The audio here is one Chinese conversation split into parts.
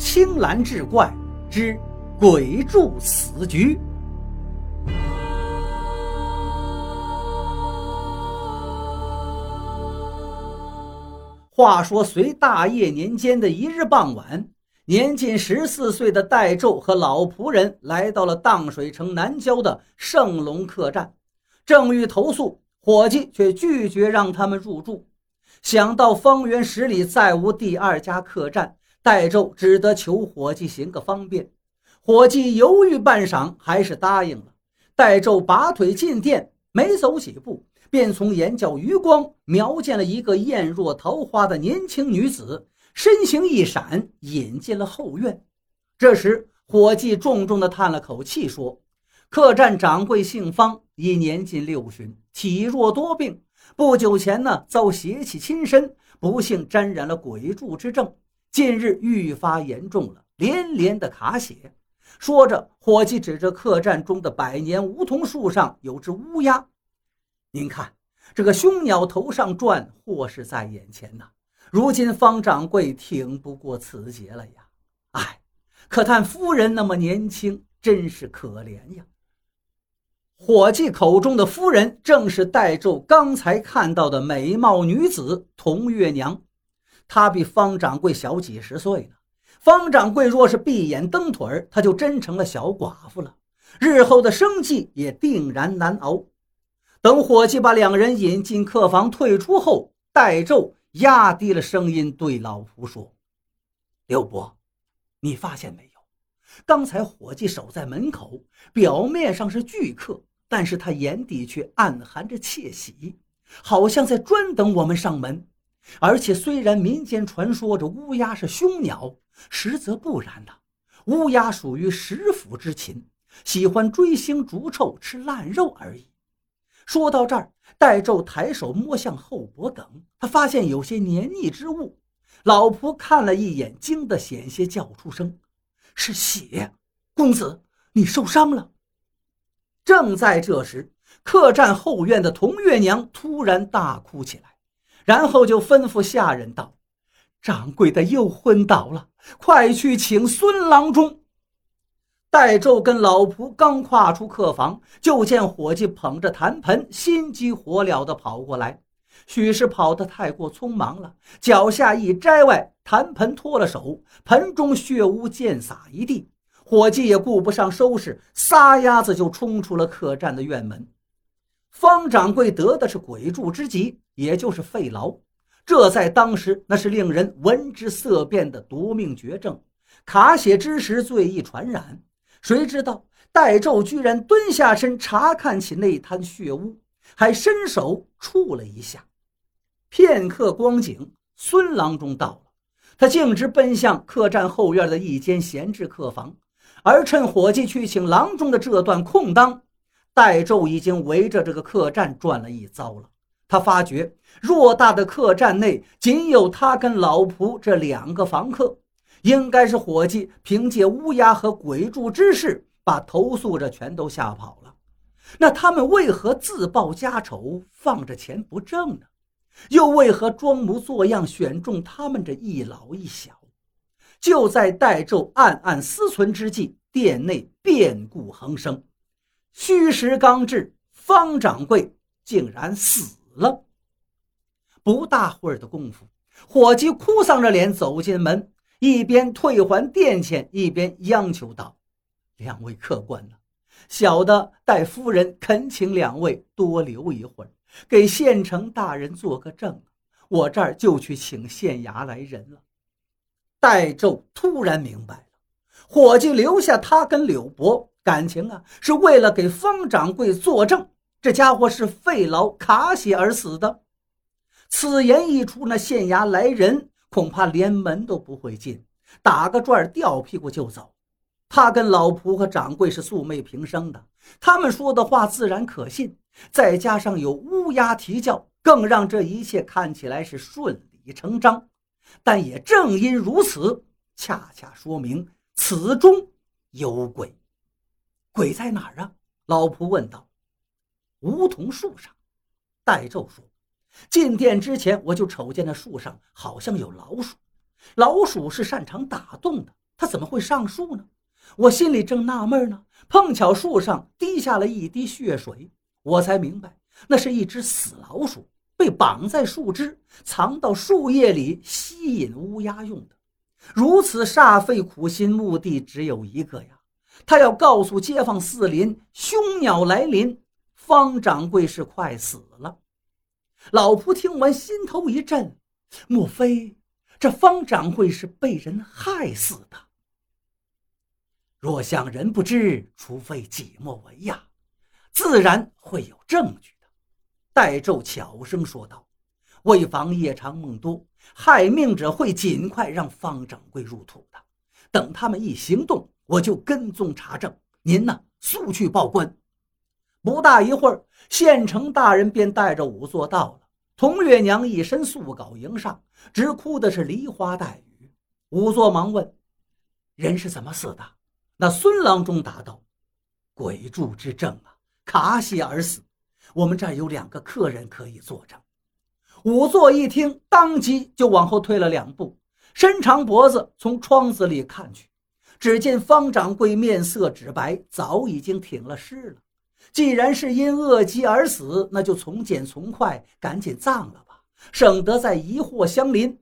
青蓝志怪之鬼柱死局。话说，隋大业年间的一日傍晚，年仅十四岁的戴胄和老仆人来到了荡水城南郊的圣龙客栈，正欲投宿，伙计却拒绝让他们入住。想到方圆十里再无第二家客栈，戴胄只得求伙计行个方便。伙计犹豫半晌，还是答应了。戴胄拔腿进店，没走几步。便从眼角余光瞄见了一个艳若桃花的年轻女子，身形一闪，引进了后院。这时，伙计重重地叹了口气，说：“客栈掌柜姓方，已年近六旬，体弱多病。不久前呢，遭邪气侵身，不幸沾染了鬼柱之症，近日愈发严重了，连连的卡血。”说着，伙计指着客栈中的百年梧桐树上有只乌鸦。您看，这个凶鸟头上转，祸是在眼前呐。如今方掌柜挺不过此劫了呀！哎，可叹夫人那么年轻，真是可怜呀。伙计口中的夫人，正是戴胄刚才看到的美貌女子童月娘。她比方掌柜小几十岁呢。方掌柜若是闭眼蹬腿她就真成了小寡妇了，日后的生计也定然难熬。等伙计把两人引进客房，退出后，戴胄压低了声音对老仆说：“刘伯，你发现没有？刚才伙计守在门口，表面上是拒客，但是他眼底却暗含着窃喜，好像在专等我们上门。而且虽然民间传说着乌鸦是凶鸟，实则不然呐。乌鸦属于食腐之禽，喜欢追腥逐臭，吃烂肉而已。”说到这儿，戴胄抬手摸向后脖梗，他发现有些黏腻之物。老仆看了一眼，惊得险些叫出声：“是血！公子，你受伤了。”正在这时，客栈后院的童月娘突然大哭起来，然后就吩咐下人道：“掌柜的又昏倒了，快去请孙郎中。”戴胄跟老仆刚跨出客房，就见伙计捧着坛盆，心急火燎地跑过来。许是跑得太过匆忙了，脚下一摘外，坛盆脱了手，盆中血污溅洒一地。伙计也顾不上收拾，撒丫子就冲出了客栈的院门。方掌柜得的是鬼柱之疾，也就是肺痨，这在当时那是令人闻之色变的夺命绝症，卡血之时最易传染。谁知道戴胄居然蹲下身查看起那滩血污，还伸手触了一下。片刻光景，孙郎中到了，他径直奔向客栈后院的一间闲置客房，而趁伙计去请郎中的这段空当，戴胄已经围着这个客栈转了一遭了。他发觉偌大的客栈内仅有他跟老仆这两个房客。应该是伙计凭借乌鸦和鬼柱之事，把投宿者全都吓跑了。那他们为何自报家丑，放着钱不挣呢？又为何装模作样选中他们这一老一小？就在戴胄暗暗思忖之际，店内变故横生。虚实刚至，方掌柜竟然死了。不大会儿的功夫，伙计哭丧着脸走进门。一边退还店钱，一边央求道：“两位客官呢？小的代夫人恳请两位多留一会儿，给县城大人做个证。我这儿就去请县衙来人了。”戴胄突然明白了，伙计留下他跟柳伯，感情啊是为了给方掌柜作证，这家伙是肺痨卡血而死的。此言一出，那县衙来人。恐怕连门都不会进，打个转掉屁股就走。他跟老仆和掌柜是素昧平生的，他们说的话自然可信。再加上有乌鸦啼叫，更让这一切看起来是顺理成章。但也正因如此，恰恰说明此中有鬼。鬼在哪儿啊？老仆问道。梧桐树上，戴胄说。进殿之前，我就瞅见那树上好像有老鼠。老鼠是擅长打洞的，它怎么会上树呢？我心里正纳闷呢，碰巧树上滴下了一滴血水，我才明白那是一只死老鼠被绑在树枝，藏到树叶里吸引乌鸦用的。如此煞费苦心，目的只有一个呀，他要告诉街坊四邻，凶鸟来临，方掌柜是快死了。老仆听完，心头一震，莫非这方掌柜是被人害死的？若想人不知，除非己莫为呀，自然会有证据的。戴胄悄声说道：“为防夜长梦多，害命者会尽快让方掌柜入土的。等他们一行动，我就跟踪查证。您呢，速去报官。”不大一会儿，县城大人便带着仵作到了。童月娘一身素稿迎上，直哭的是梨花带雨。仵作忙问：“人是怎么死的？”那孙郎中答道：“鬼柱之症啊，卡血而死。我们这儿有两个客人可以作证。”仵作一听，当即就往后退了两步，伸长脖子从窗子里看去，只见方掌柜面色纸白，早已经挺了尸了。既然是因恶疾而死，那就从简从快，赶紧葬了吧，省得再疑祸相临。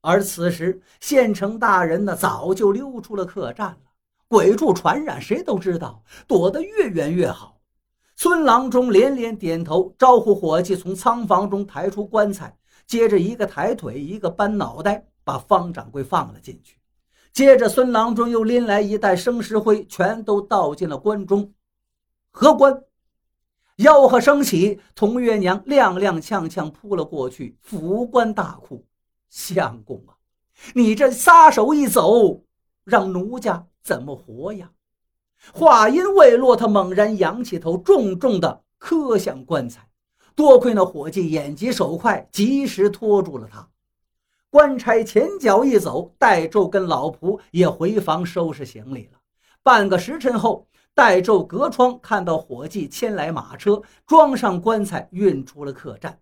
而此时，县城大人呢，早就溜出了客栈了。鬼柱传染，谁都知道，躲得越远越好。孙郎中连连点头，招呼伙计从仓房中抬出棺材，接着一个抬腿，一个搬脑袋，把方掌柜放了进去。接着，孙郎中又拎来一袋生石灰，全都倒进了棺中。合棺，吆喝声起，童月娘踉踉跄跄扑了过去，扶棺大哭：“相公啊，你这撒手一走，让奴家……”怎么活呀？话音未落，他猛然仰起头，重重的磕向棺材。多亏那伙计眼疾手快，及时拖住了他。官差前脚一走，戴胄跟老仆也回房收拾行李了。半个时辰后，戴胄隔窗看到伙计牵来马车，装上棺材，运出了客栈。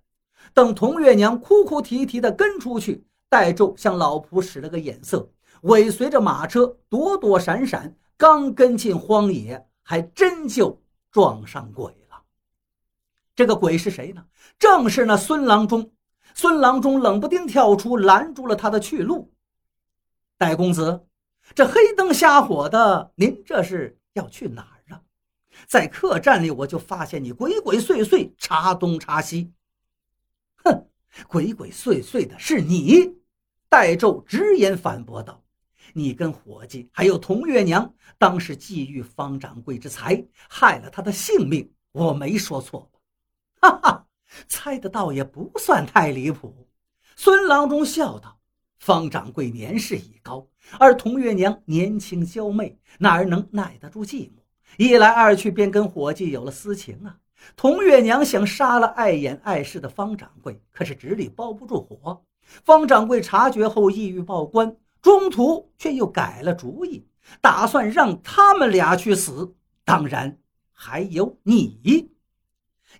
等童月娘哭哭啼啼地跟出去，戴胄向老仆使了个眼色。尾随着马车躲躲闪闪，刚跟进荒野，还真就撞上鬼了。这个鬼是谁呢？正是那孙郎中。孙郎中冷不丁跳出，拦住了他的去路。戴公子，这黑灯瞎火的，您这是要去哪儿啊？在客栈里，我就发现你鬼鬼祟祟，查东查西。哼，鬼鬼祟祟的是你！戴胄直言反驳道。你跟伙计还有童月娘，当时觊觎方掌柜之财，害了他的性命，我没说错吧？哈哈，猜的倒也不算太离谱。孙郎中笑道：“方掌柜年事已高，而童月娘年轻娇媚，哪儿能耐得住寂寞？一来二去，便跟伙计有了私情啊。童月娘想杀了碍眼碍事的方掌柜，可是纸里包不住火。方掌柜察觉后，意欲报官。”中途却又改了主意，打算让他们俩去死。当然还有你。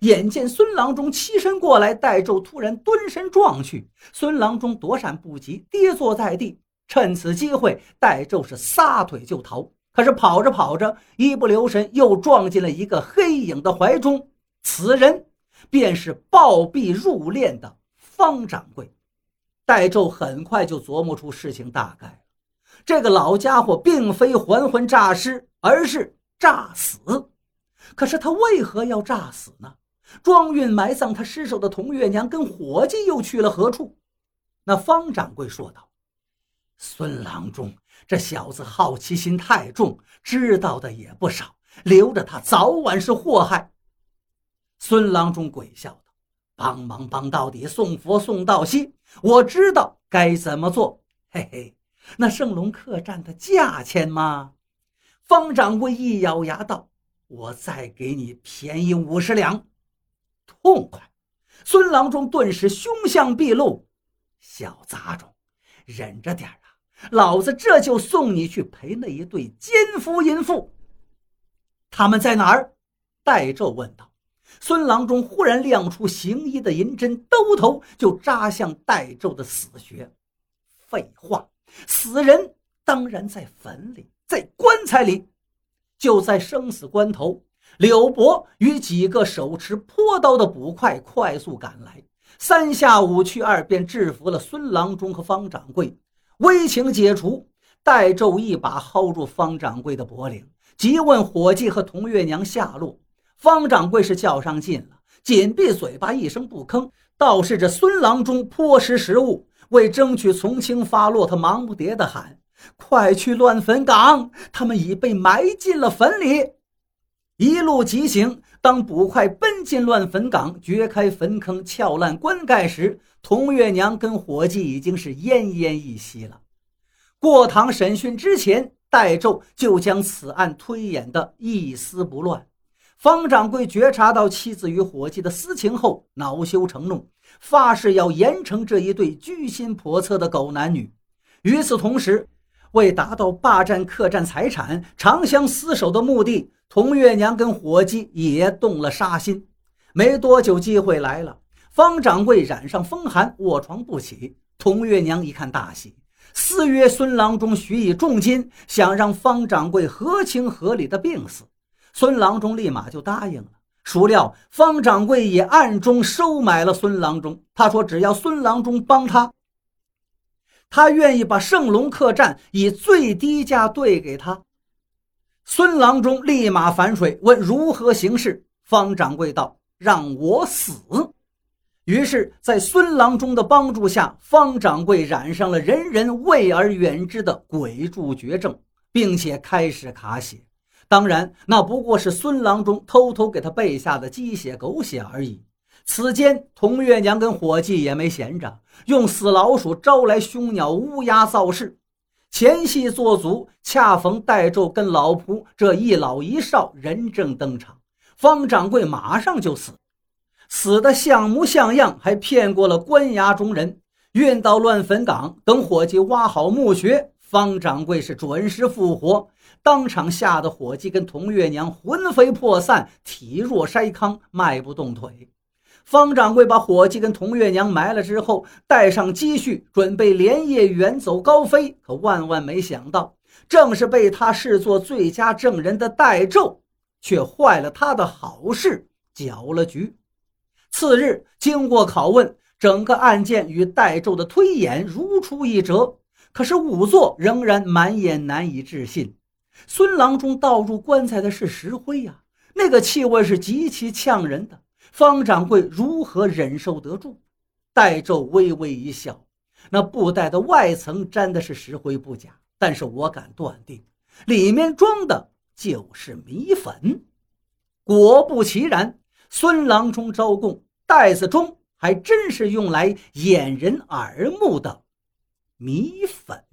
眼见孙郎中欺身过来，戴胄突然蹲身撞去，孙郎中躲闪不及，跌坐在地。趁此机会，戴胄是撒腿就逃。可是跑着跑着，一不留神又撞进了一个黑影的怀中。此人便是暴毙入殓的方掌柜。戴胄很快就琢磨出事情大概了，这个老家伙并非还魂诈尸，而是诈死。可是他为何要诈死呢？装运埋葬他尸首的童月娘跟伙计又去了何处？那方掌柜说道：“孙郎中这小子好奇心太重，知道的也不少，留着他早晚是祸害。”孙郎中鬼笑道。帮忙帮到底，送佛送到西。我知道该怎么做。嘿嘿，那圣龙客栈的价钱吗？方掌柜一咬牙道：“我再给你便宜五十两。”痛快！孙郎中顿时凶相毕露。小杂种，忍着点啊！老子这就送你去陪那一对奸夫淫妇。他们在哪儿？戴胄问道。孙郎中忽然亮出行医的银针，兜头就扎向戴胄的死穴。废话，死人当然在坟里，在棺材里。就在生死关头，柳伯与几个手持坡刀的捕快快速赶来，三下五去二便制服了孙郎中和方掌柜。危情解除，戴胄一把薅住方掌柜的脖领，急问伙计和童月娘下落。方掌柜是较上劲了，紧闭嘴巴，一声不吭。倒是这孙郎中颇识时务，为争取从轻发落，他忙不迭地喊。快去乱坟岗！他们已被埋进了坟里。一路急行，当捕快奔进乱坟岗，掘开坟坑，撬烂棺盖时，童月娘跟伙计已经是奄奄一息了。过堂审讯之前，戴胄就将此案推演得一丝不乱。方掌柜觉察到妻子与伙计的私情后，恼羞成怒，发誓要严惩这一对居心叵测的狗男女。与此同时，为达到霸占客栈财产、长相厮守的目的，童月娘跟伙计也动了杀心。没多久，机会来了。方掌柜染上风寒，卧床不起。童月娘一看大喜，私约孙郎中许以重金，想让方掌柜合情合理的病死。孙郎中立马就答应了。孰料方掌柜也暗中收买了孙郎中。他说：“只要孙郎中帮他。”他愿意把圣龙客栈以最低价兑给他。孙郎中立马反水，问如何行事。方掌柜道：“让我死。”于是，在孙郎中的帮助下，方掌柜染上了人人畏而远之的鬼柱绝症，并且开始卡血。当然，那不过是孙郎中偷偷给他备下的鸡血狗血而已。此间，童月娘跟伙计也没闲着，用死老鼠招来凶鸟乌鸦造势。前戏做足，恰逢戴胄跟老仆这一老一少人证登场，方掌柜马上就死，死的像模像样，还骗过了官衙中人，运到乱坟岗。等伙计挖好墓穴，方掌柜是准时复活，当场吓得伙计跟童月娘魂飞魄散，体弱筛糠，迈不动腿。方掌柜把伙计跟童月娘埋了之后，带上积蓄，准备连夜远走高飞。可万万没想到，正是被他视作最佳证人的戴胄，却坏了他的好事，搅了局。次日，经过拷问，整个案件与戴胄的推演如出一辙。可是仵作仍然满眼难以置信：孙郎中倒入棺材的是石灰呀，那个气味是极其呛人的。方掌柜如何忍受得住？戴胄微微一笑，那布袋的外层粘的是石灰不假，但是我敢断定，里面装的就是米粉。果不其然，孙郎中招供，袋子中还真是用来掩人耳目的米粉。